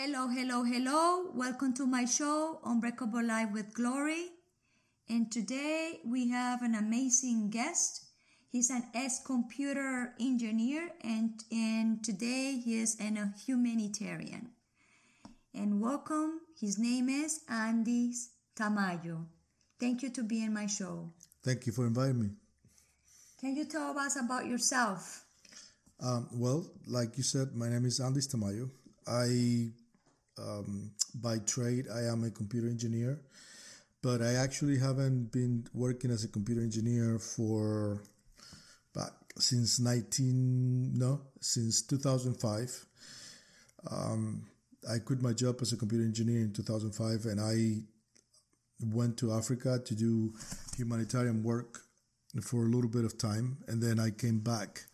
Hello, hello, hello. Welcome to my show, Unbreakable Life with Glory. And today we have an amazing guest. He's an ex-computer engineer and, and today he is an, a humanitarian. And welcome. His name is Andy Tamayo. Thank you to be in my show. Thank you for inviting me. Can you tell us about yourself? Um, well, like you said, my name is Andy Tamayo. I, um, by trade, I am a computer engineer, but I actually haven't been working as a computer engineer for back since 19 no since 2005. Um, I quit my job as a computer engineer in 2005, and I went to Africa to do humanitarian work for a little bit of time, and then I came back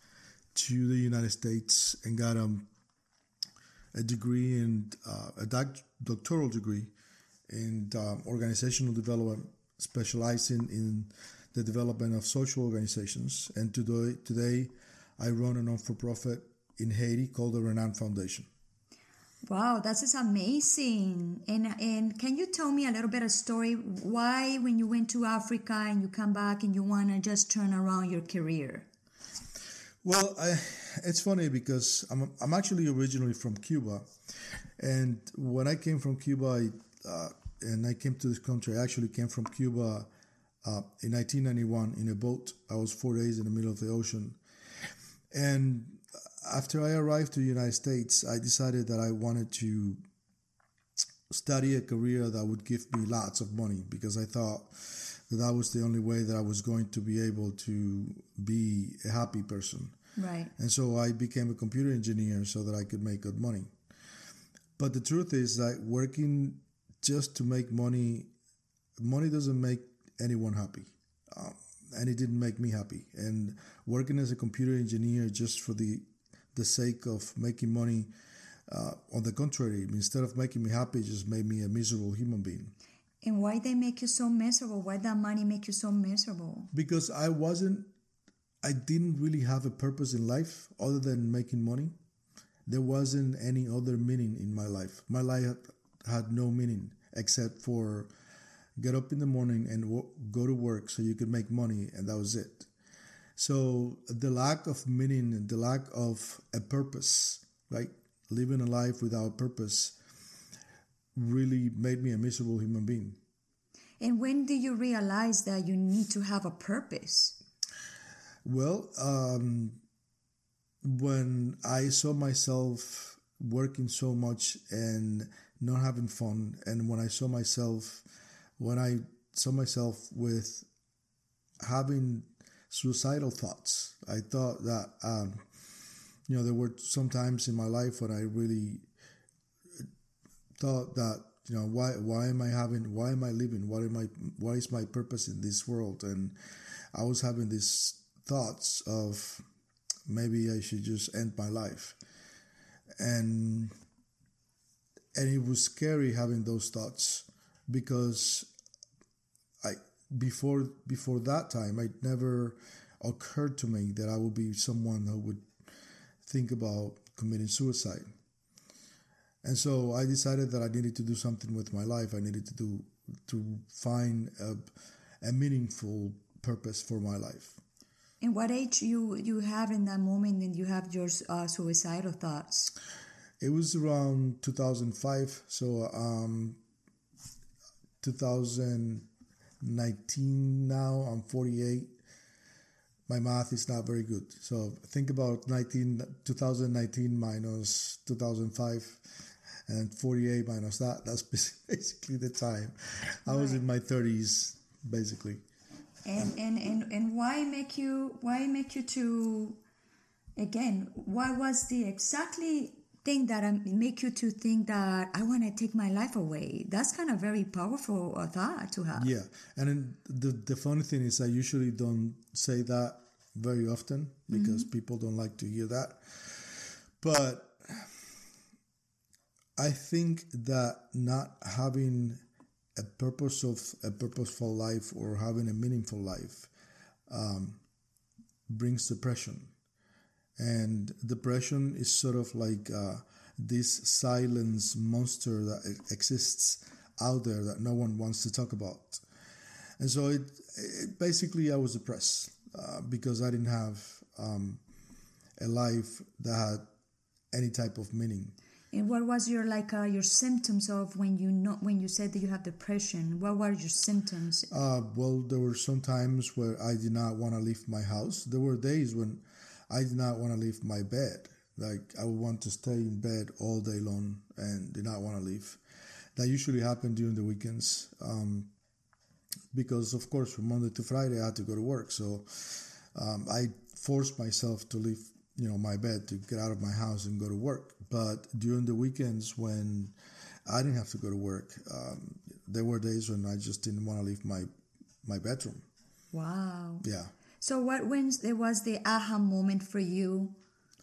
to the United States and got um, a degree in uh, a doc- doctoral degree in um, organizational development, specializing in the development of social organizations. And today, today I run a non-for-profit in Haiti called the Renand Foundation. Wow, that is amazing. And and can you tell me a little bit of story why when you went to Africa and you come back and you want to just turn around your career? Well, I, it's funny because I'm I'm actually originally from Cuba, and when I came from Cuba, I, uh, and I came to this country, I actually came from Cuba uh, in 1991 in a boat. I was four days in the middle of the ocean, and after I arrived to the United States, I decided that I wanted to study a career that would give me lots of money because I thought that that was the only way that I was going to be able to be a happy person. Right. And so I became a computer engineer so that I could make good money. But the truth is that working just to make money, money doesn't make anyone happy. Um, and it didn't make me happy. And working as a computer engineer just for the the sake of making money, uh, on the contrary, instead of making me happy, it just made me a miserable human being. And why they make you so miserable? Why that money make you so miserable? Because I wasn't, I didn't really have a purpose in life other than making money. There wasn't any other meaning in my life. My life had no meaning except for get up in the morning and go to work so you could make money, and that was it. So the lack of meaning, the lack of a purpose, right? Living a life without purpose really made me a miserable human being. And when did you realize that you need to have a purpose? Well, um, when I saw myself working so much and not having fun, and when I saw myself, when I saw myself with having suicidal thoughts, I thought that, um, you know, there were some times in my life when I really thought that you know why why am I having why am I living? What am I what is my purpose in this world? And I was having these thoughts of maybe I should just end my life. And and it was scary having those thoughts because I before before that time it never occurred to me that I would be someone who would think about committing suicide and so I decided that I needed to do something with my life. I needed to do to find a, a meaningful purpose for my life. And what age you you have in that moment and you have your uh, suicidal thoughts? It was around 2005, so um, 2019 now. I'm 48. My math is not very good, so think about 19 2019 minus 2005 and 48 minus that that's basically the time. I was in my 30s basically. And and and, and why make you why make you to again why was the exactly thing that um, make you to think that i want to take my life away? That's kind of very powerful thought to have. Yeah and then the, the funny thing is i usually don't say that very often because mm-hmm. people don't like to hear that. But I think that not having a purpose of a purposeful life or having a meaningful life um, brings depression, and depression is sort of like uh, this silence monster that exists out there that no one wants to talk about. And so it, it basically I was depressed uh, because I didn't have um, a life that had any type of meaning. And what was your like uh, your symptoms of when you know when you said that you have depression? What were your symptoms? Uh, well, there were some times where I did not want to leave my house. There were days when I did not want to leave my bed. Like I would want to stay in bed all day long and did not want to leave. That usually happened during the weekends, um, because of course from Monday to Friday I had to go to work. So um, I forced myself to leave, you know, my bed to get out of my house and go to work. But during the weekends when I didn't have to go to work, um, there were days when I just didn't want to leave my my bedroom. Wow. Yeah. So what when there was the aha moment for you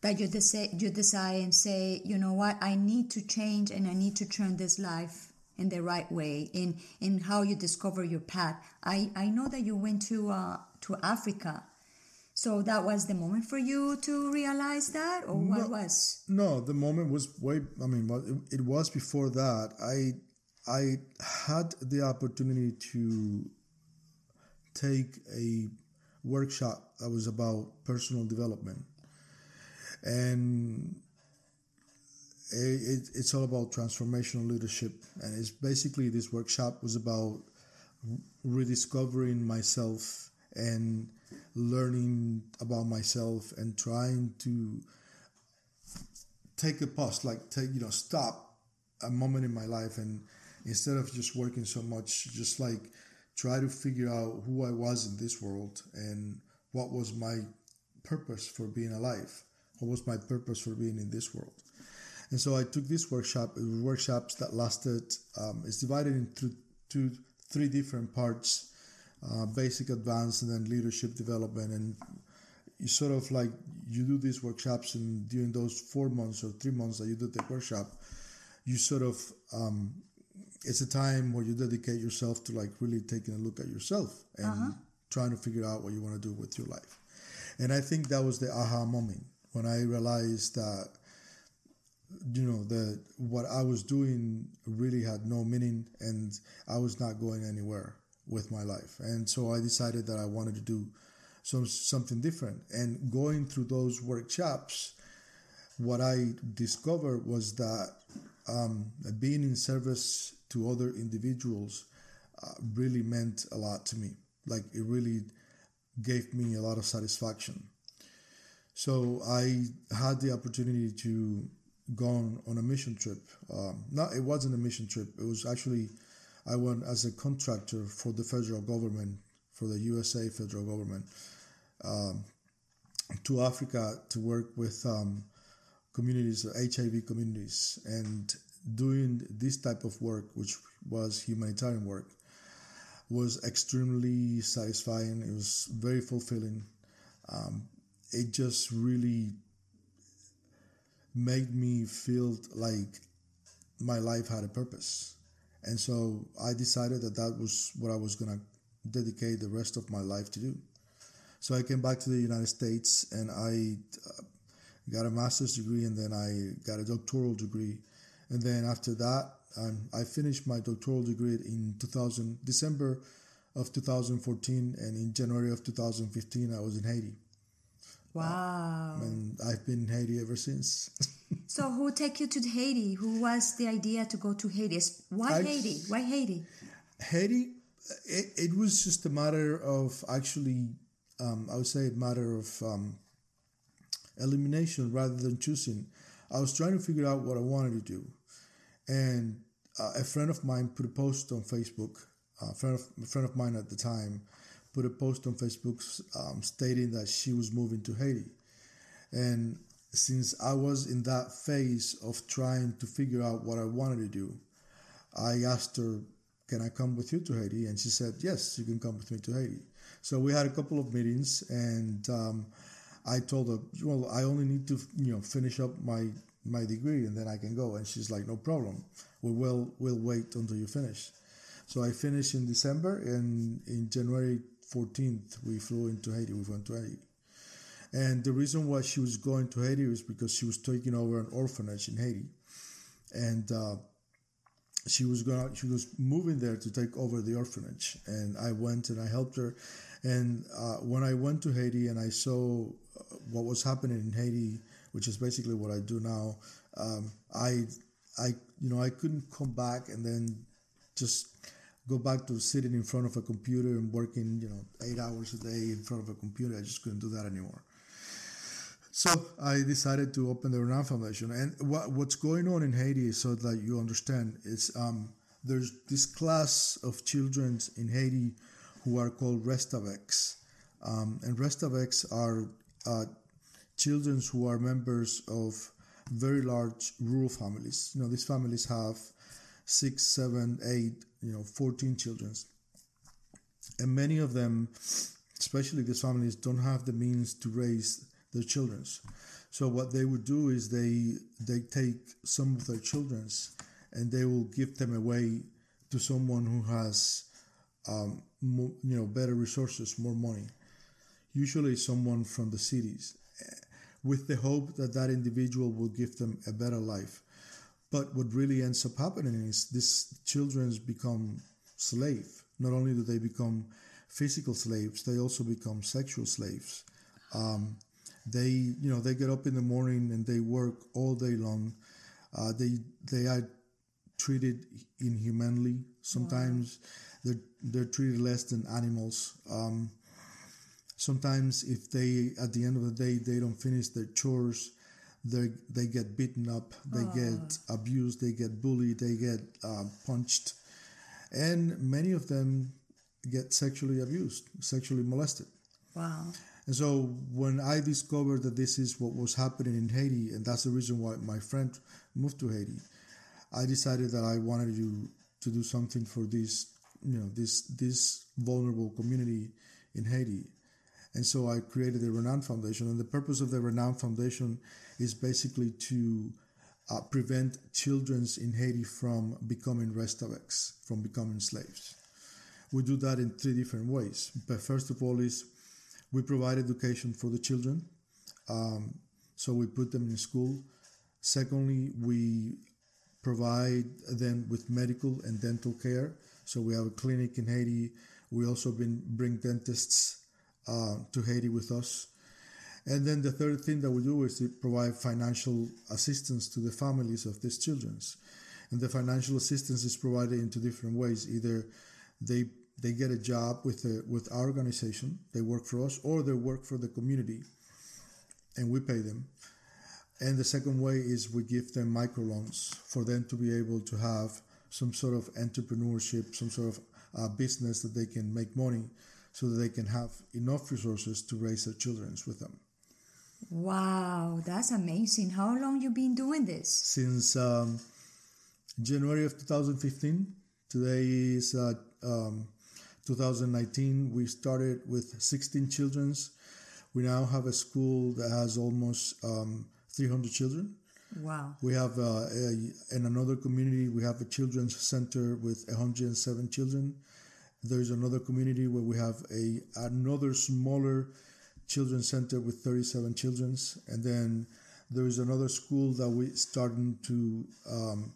that you decide you decide and say, you know what, I need to change and I need to turn this life in the right way in in how you discover your path. I I know that you went to uh, to Africa. So that was the moment for you to realize that or what was? No, the moment was way. I mean, it, it was before that. I I had the opportunity to take a workshop that was about personal development, and it, it's all about transformational leadership. And it's basically this workshop was about rediscovering myself and learning about myself and trying to take a pause, like take you know stop a moment in my life and instead of just working so much, just like try to figure out who I was in this world and what was my purpose for being alive. What was my purpose for being in this world? And so I took this workshop. Workshops that lasted. Um, it's divided into two, three different parts: uh, basic, advanced, and then leadership development. And you sort of like you do these workshops, and during those four months or three months that you do the workshop, you sort of um, it's a time where you dedicate yourself to like really taking a look at yourself and trying to figure out what you want to do with your life. And I think that was the aha moment when I realized that you know that what I was doing really had no meaning and I was not going anywhere with my life. And so I decided that I wanted to do some something different. And going through those workshops, what I discovered was that um, being in service to other individuals uh, really meant a lot to me. Like it really gave me a lot of satisfaction. So I had the opportunity to go on, on a mission trip. Um, not it wasn't a mission trip. It was actually I went as a contractor for the federal government, for the USA federal government, um, to Africa to work with um, communities, HIV communities, and doing this type of work, which was humanitarian work, was extremely satisfying. It was very fulfilling. Um, it just really made me feel like my life had a purpose. And so I decided that that was what I was going to dedicate the rest of my life to do. So I came back to the United States and I uh, got a master's degree and then I got a doctoral degree. And then after that, um, I finished my doctoral degree in 2000, December of 2014, and in January of 2015, I was in Haiti. Wow. And I've been in Haiti ever since. So who take you to Haiti? Who was the idea to go to Haiti? Why I- Haiti? Why Haiti? Haiti, it, it was just a matter of actually, um, I would say, a matter of um, elimination rather than choosing. I was trying to figure out what I wanted to do, and uh, a friend of mine put a post on Facebook. A friend of, a friend of mine at the time put a post on Facebook um, stating that she was moving to Haiti, and since I was in that phase of trying to figure out what I wanted to do, I asked her, Can I come with you to Haiti? And she said, Yes, you can come with me to Haiti. So we had a couple of meetings, and um, I told her, Well, I only need to you know finish up my my degree and then I can go. And she's like, No problem. We will we'll wait until you finish. So I finished in December, and in January 14th, we flew into Haiti. We went to Haiti. And the reason why she was going to Haiti was because she was taking over an orphanage in Haiti. and uh, she was going she was moving there to take over the orphanage. And i went and i helped her. And uh, when i went to haiti and i saw uh, what was happening in haiti which is basically what i do now um, i i you know i couldn't come back and then just go back to sitting in front of a computer and working you know eight hours a day in front of a computer. I just couldn't do that anymore so I decided to open the Renand Foundation. And what, what's going on in Haiti, so that you understand, is um, there's this class of children in Haiti who are called Restavex. Um, and Restavex are uh, children who are members of very large rural families. You know, these families have six, seven, eight, you know, 14 children. And many of them, especially these families, don't have the means to raise their children's. So what they would do is they they take some of their children's and they will give them away to someone who has um, you know better resources, more money. Usually someone from the cities, with the hope that that individual will give them a better life. But what really ends up happening is these children become slave. Not only do they become physical slaves, they also become sexual slaves. Um, they, you know, they get up in the morning and they work all day long. Uh, they they are treated inhumanely. Sometimes wow. they're they're treated less than animals. Um, sometimes, if they at the end of the day they don't finish their chores, they they get beaten up, they oh. get abused, they get bullied, they get uh, punched, and many of them get sexually abused, sexually molested. Wow. And so when I discovered that this is what was happening in Haiti, and that's the reason why my friend moved to Haiti, I decided that I wanted to to do something for this, you know, this this vulnerable community in Haiti. And so I created the Renand Foundation, and the purpose of the Renand Foundation is basically to uh, prevent children in Haiti from becoming restavex, from becoming slaves. We do that in three different ways. But first of all, is we provide education for the children, um, so we put them in school. Secondly, we provide them with medical and dental care. So we have a clinic in Haiti. We also been, bring dentists uh, to Haiti with us. And then the third thing that we do is to provide financial assistance to the families of these children. And the financial assistance is provided in two different ways. Either they they get a job with a, with our organization, they work for us, or they work for the community, and we pay them. And the second way is we give them microloans for them to be able to have some sort of entrepreneurship, some sort of uh, business that they can make money, so that they can have enough resources to raise their children with them. Wow, that's amazing! How long you been doing this? Since um, January of 2015. Today is uh, um, 2019, we started with 16 children. We now have a school that has almost um, 300 children. Wow. We have uh, a, in another community, we have a children's center with 107 children. There's another community where we have a another smaller children's center with 37 children. And then there is another school that we starting to um,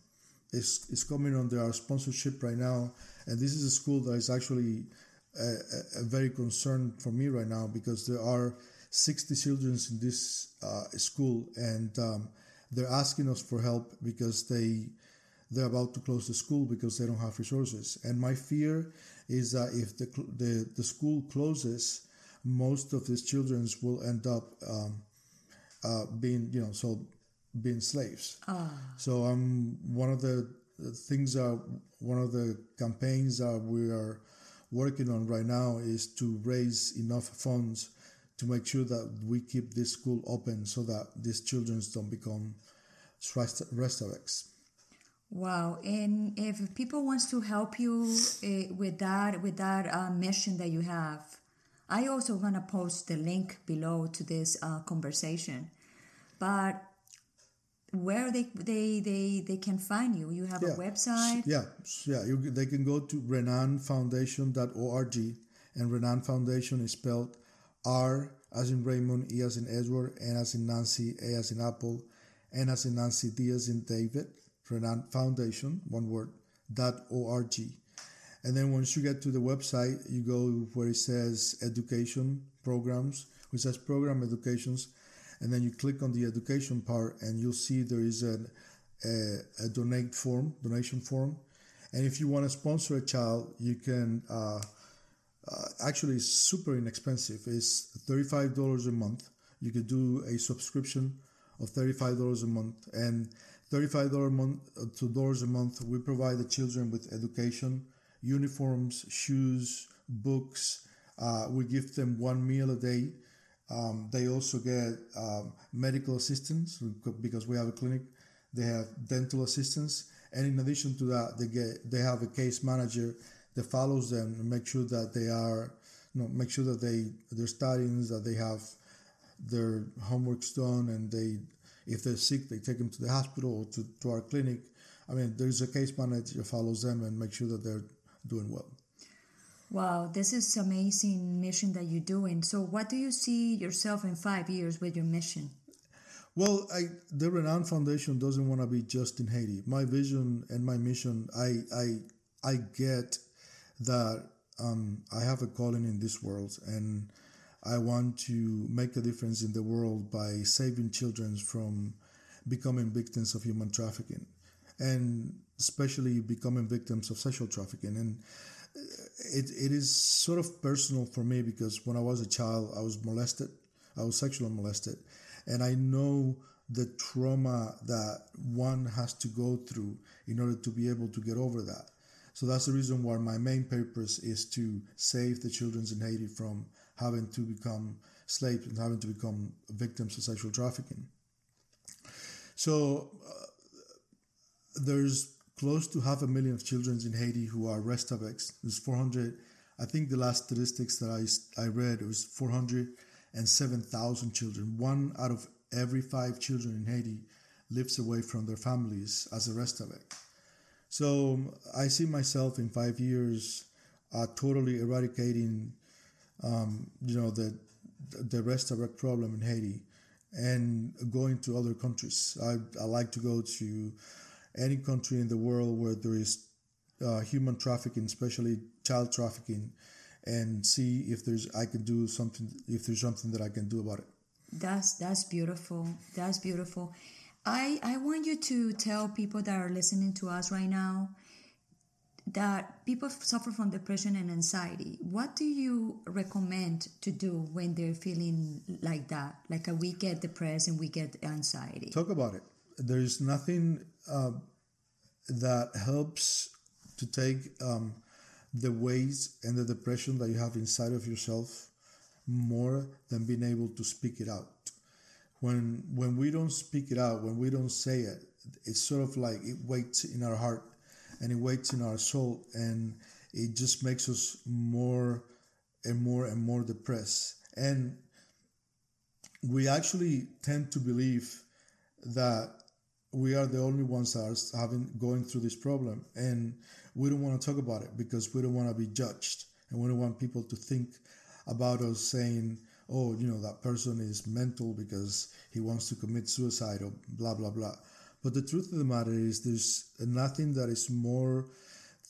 is, is coming under our sponsorship right now and this is a school that is actually a, a very concern for me right now because there are 60 children in this uh, school and um, they're asking us for help because they they're about to close the school because they don't have resources. And my fear is that if the the, the school closes, most of these children will end up um, uh, being you know so being slaves. Oh. So I'm one of the things are one of the campaigns that we are working on right now is to raise enough funds to make sure that we keep this school open so that these children don't become restavex. Wow! And if people wants to help you uh, with that with that uh, mission that you have, I also gonna post the link below to this uh, conversation. But where they they they they can find you. You have yeah. a website. Yeah, yeah. You, they can go to renandfoundation.org, and Renand Foundation is spelled R as in Raymond, E as in Edward, N as in Nancy, A as in Apple, N as in Nancy, D as in David, Renand Foundation, one word, dot org. And then once you get to the website, you go where it says education programs, which says program educations, and then you click on the education part, and you'll see there is a, a, a donate form, donation form. And if you want to sponsor a child, you can. Uh, uh, actually, it's super inexpensive. It's thirty-five dollars a month. You could do a subscription of thirty-five dollars a month, and thirty-five dollars a month to dollars a month. We provide the children with education, uniforms, shoes, books. Uh, we give them one meal a day. Um, they also get um, medical assistance because we have a clinic. They have dental assistance, and in addition to that, they get they have a case manager that follows them and make sure that they are, you know, make sure that they they're studying, that they have their homeworks done, and they if they're sick, they take them to the hospital or to, to our clinic. I mean, there's a case manager follows them and make sure that they're doing well. Wow, this is amazing mission that you're doing. So, what do you see yourself in five years with your mission? Well, I, the Renand Foundation doesn't want to be just in Haiti. My vision and my mission, I I I get that um, I have a calling in this world, and I want to make a difference in the world by saving children from becoming victims of human trafficking, and especially becoming victims of sexual trafficking. And it, it is sort of personal for me because when I was a child, I was molested. I was sexually molested. And I know the trauma that one has to go through in order to be able to get over that. So that's the reason why my main purpose is to save the children in Haiti from having to become slaves and having to become victims of sexual trafficking. So uh, there's close to half a million of children in Haiti who are Restaveks. There's 400. I think the last statistics that I, I read it was 407,000 children. One out of every five children in Haiti lives away from their families as a Restavek. So I see myself in five years uh, totally eradicating, um, you know, the the Restavek problem in Haiti and going to other countries. I, I like to go to any country in the world where there is uh, human trafficking, especially child trafficking, and see if there's I can do something if there's something that I can do about it. That's that's beautiful. That's beautiful. I I want you to tell people that are listening to us right now that people suffer from depression and anxiety. What do you recommend to do when they're feeling like that? Like we get depressed and we get anxiety. Talk about it. There's nothing uh, that helps to take um, the weight and the depression that you have inside of yourself more than being able to speak it out. When when we don't speak it out, when we don't say it, it's sort of like it waits in our heart and it waits in our soul, and it just makes us more and more and more depressed. And we actually tend to believe that we are the only ones that are having going through this problem. And we don't want to talk about it because we don't want to be judged. And we don't want people to think about us saying oh you know that person is mental because he wants to commit suicide or blah blah blah. But the truth of the matter is there's nothing that is more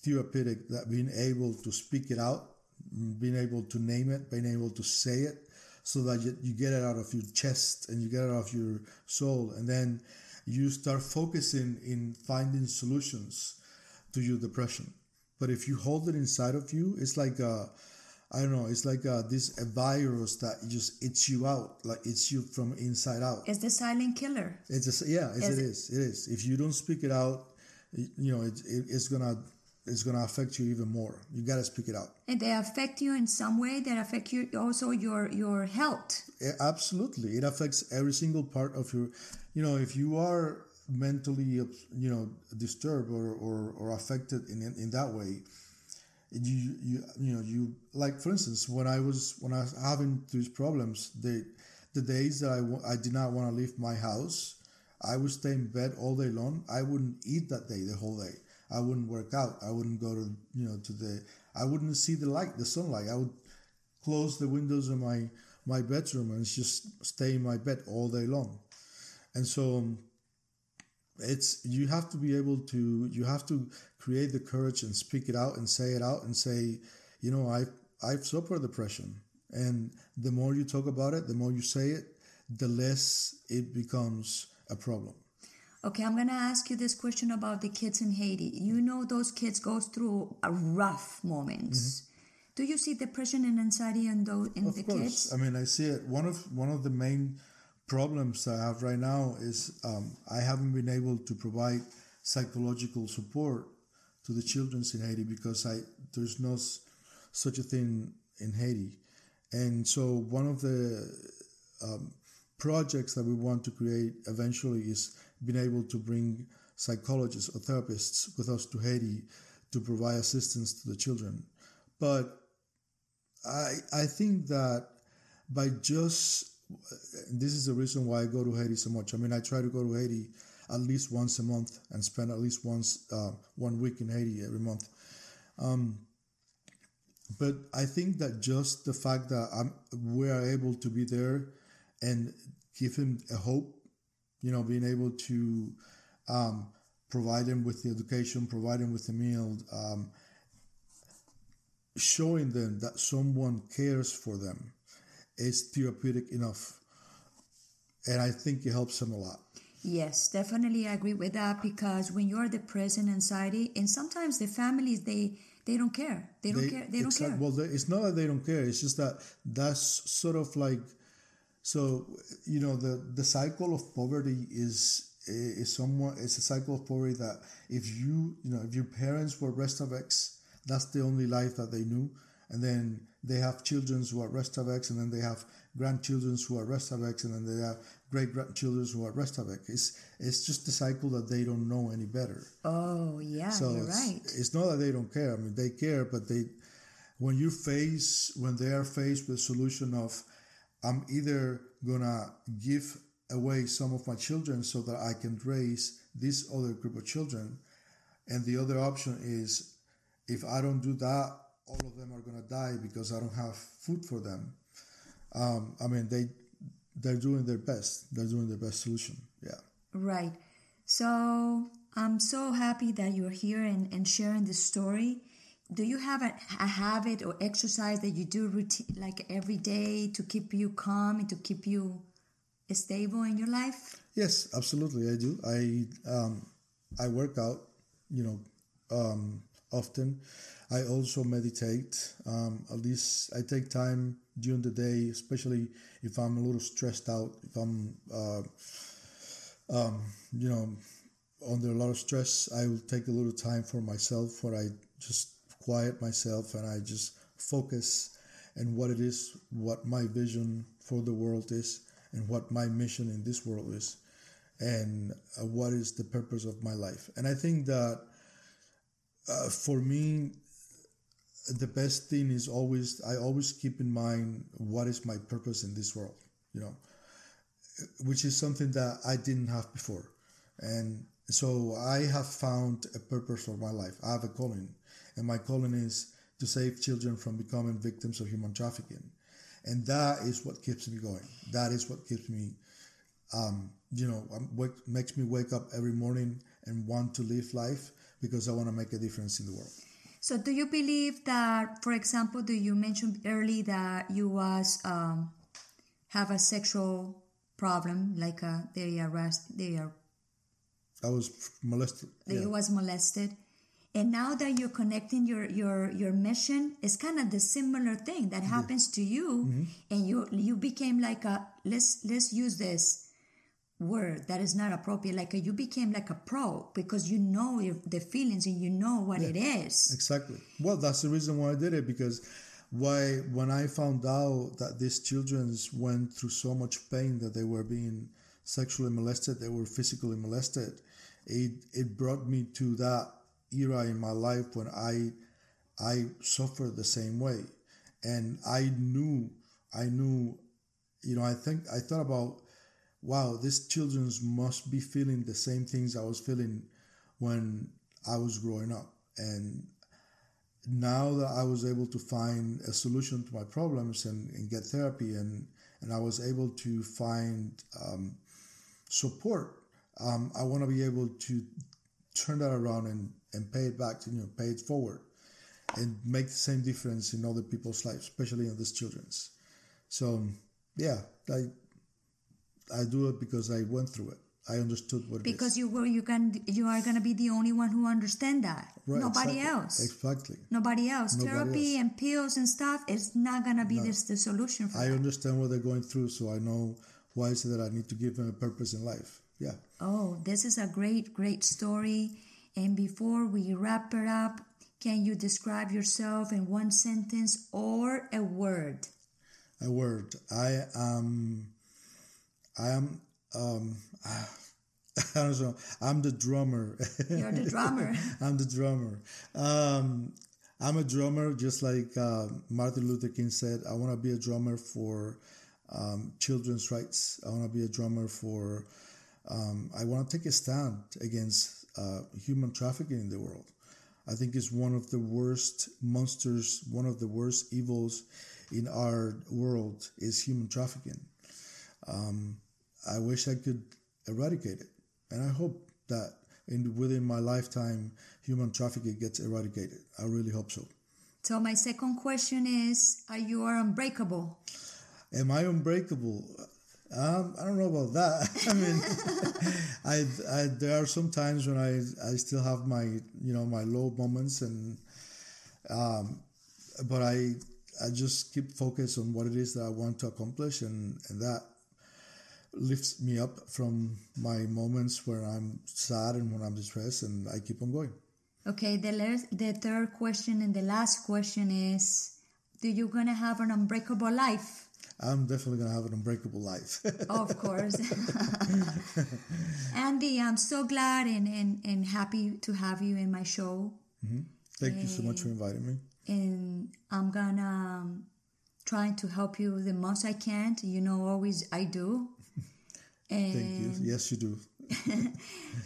therapeutic than being able to speak it out being able to name it being able to say it so that you, get it out of your chest and you get it out of your soul. And then you start focusing in finding solutions to your depression. But if you hold it inside of you, it's like a, I don't know, it's like a, this a virus that just eats you out, like eats you from inside out. It's the silent killer. It's a, yeah, it's, it is. It is. If you don't speak it out, you know, it, it, it's gonna it's gonna affect you even more. You gotta speak it out. And they affect you in some way. That affect you also your your health. Yeah, absolutely, it affects every single part of your you know, if you are mentally, you know, disturbed or, or, or affected in, in that way, you, you, you know, you, like, for instance, when I was, when I was having these problems, the, the days that I, I did not want to leave my house, I would stay in bed all day long. I wouldn't eat that day, the whole day. I wouldn't work out. I wouldn't go to, you know, to the, I wouldn't see the light, the sunlight. I would close the windows of my, my bedroom and just stay in my bed all day long. And so um, it's you have to be able to you have to create the courage and speak it out and say it out and say you know i i've suffered depression and the more you talk about it the more you say it the less it becomes a problem Okay, I'm gonna ask you this question about the kids in Haiti. You know those kids go through a rough moments. Do you see depression and anxiety in those in Mm-hmm. of the course kids? i mean i see it one of one of the main problems i have right now is um, i haven't been able to provide psychological support to the children in haiti because i there's no s- such a thing in haiti and so one of the um, projects that we want to create eventually is being able to bring psychologists or therapists with us to haiti to provide assistance to the children but I I think that by just this is the reason why I go to Haiti so much. I mean, I try to go to Haiti at least once a month and spend at least once uh, one week in Haiti every month. Um, but I think that just the fact that I'm, we are able to be there and give him a hope, you know, being able to um, provide them with the education, provide him with the meal, um, showing them that someone cares for them is therapeutic enough. And I think it helps them a lot. Yes, definitely I agree with that because when you're depressed and anxiety, and sometimes the families they they don't care. They don't care. They don't care. Well, they, it's not that they don't care. It's just that that's sort of like, so you know, the the cycle of poverty is is somewhat it's a cycle of poverty that if you you know if your parents were Restaveks, that's the only life that they knew, and then they have children who are Restaveks, and then they have grandchildren who are Restaveks, and then they have great grandchildren who are Restavek. It's it's just the cycle that they don't know any better. oh yeah, So you're it's, right. it's not that they don't care. I mean, they care, but they, when you face, when they are faced with solution of, I'm either gonna give away some of my children so that I can raise this other group of children, and the other option is, if I don't do that, all of them are gonna die because I don't have food for them. Um, I mean, they, they're doing their best. They're doing their best solution. Yeah. Right. So I'm so happy that you're here and, and sharing this story. Do you have a, a habit or exercise that you do routine like every day to keep you calm and to keep you stable in your life? Yes, absolutely, I do. I um, I work out, you know, um, often. I also meditate. Um, at least I take time during the day, especially if I'm a little stressed out. If I'm, uh, um, you know, under a lot of stress, I will take a little time for myself where I just quiet myself and I just focus and what it is, what my vision for the world is, and what my mission in this world is, and uh, what is the purpose of my life. And I think that uh, for me, the best thing is always I always keep in mind what is my purpose in this world, you know, which is something that I didn't have before, and so I have found a purpose for my life. I have a calling, and my calling is to save children from becoming victims of human trafficking, and that is what keeps me going. That is what keeps me, um, you know, um, wake, makes me wake up every morning and want to live life because I want to make a difference in the world. So, do you believe that, for example, do you mentioned early that you was um, have a sexual problem, like uh, they arrest, they are I was molested. that Yeah. you was molested, and now that you're connecting your your your mission, it's kind of the similar thing that happens to you, Mm-hmm. and you you became like a let's let's use this word that is not appropriate like a, you became like a pro because you know your, the feelings and you know what it is Exactly. Well, that's the reason why I did it because why when I found out that these children went through so much pain that they were being sexually molested, they were physically molested, it it brought me to that era in my life when I I suffered the same way, and I knew I knew, you know, I think I thought about, wow, these children must be feeling the same things I was feeling when I was growing up, and now that I was able to find a solution to my problems and, and get therapy and and I was able to find um, support um, I want to be able to turn that around and, and pay it back, to, you know, pay it forward and make the same difference in other people's lives, especially in these children's. So, yeah, I, I do it because I went through it. I understood what because you were you can you are gonna be the only one who understand that. Right, Nobody exactly. else. Exactly. Nobody else. Nobody Therapy else. and pills and stuff is not gonna be this the solution for I that. understand what they're going through, so I know why is it that I need to give them a purpose in life. Yeah. Oh, this is a great, great story. And before we wrap it up, can you describe yourself in one sentence or a word? A word. I am. I am. Um, I don't know. I'm the drummer. You're the drummer. I'm the drummer. Um, I'm a drummer, just like uh, Martin Luther King said. I want to be a drummer for um, children's rights. I want to be a drummer for. Um, I want to take a stand against uh, human trafficking in the world. I think it's one of the worst monsters, one of the worst evils in our world is human trafficking. Um, I wish I could eradicate it, and I hope that in within my lifetime, human trafficking gets eradicated. I really hope so. So my second question is: Are you are unbreakable? Am I unbreakable? Um, I don't know about that. I mean, I, I there are some times when I I still have my you know my low moments and um, but I I just keep focused on what it is that I want to accomplish and and that lifts me up from my moments where I'm sad and when I'm distressed and I keep on going. Okay. The last, the third question and the last question is: Do you gonna have an unbreakable life? I'm definitely gonna have an unbreakable life. Of course. Andy, I'm so glad and, and, and happy to have you in my show. Thank you so much for inviting me. And I'm gonna um, try to help you the most I can. You know, always I do. And, Thank you. Yes, you do.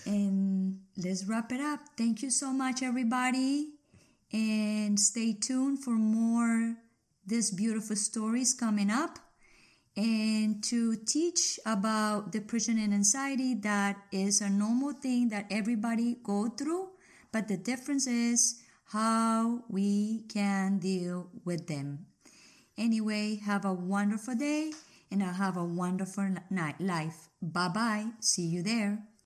and let's wrap it up. Thank you so much, everybody. And stay tuned for more these beautiful stories coming up and to teach about depression and anxiety that is a normal thing that everybody go through but the difference is how we can deal with them. Anyway have a wonderful day and I have a wonderful night life. Bye bye see you there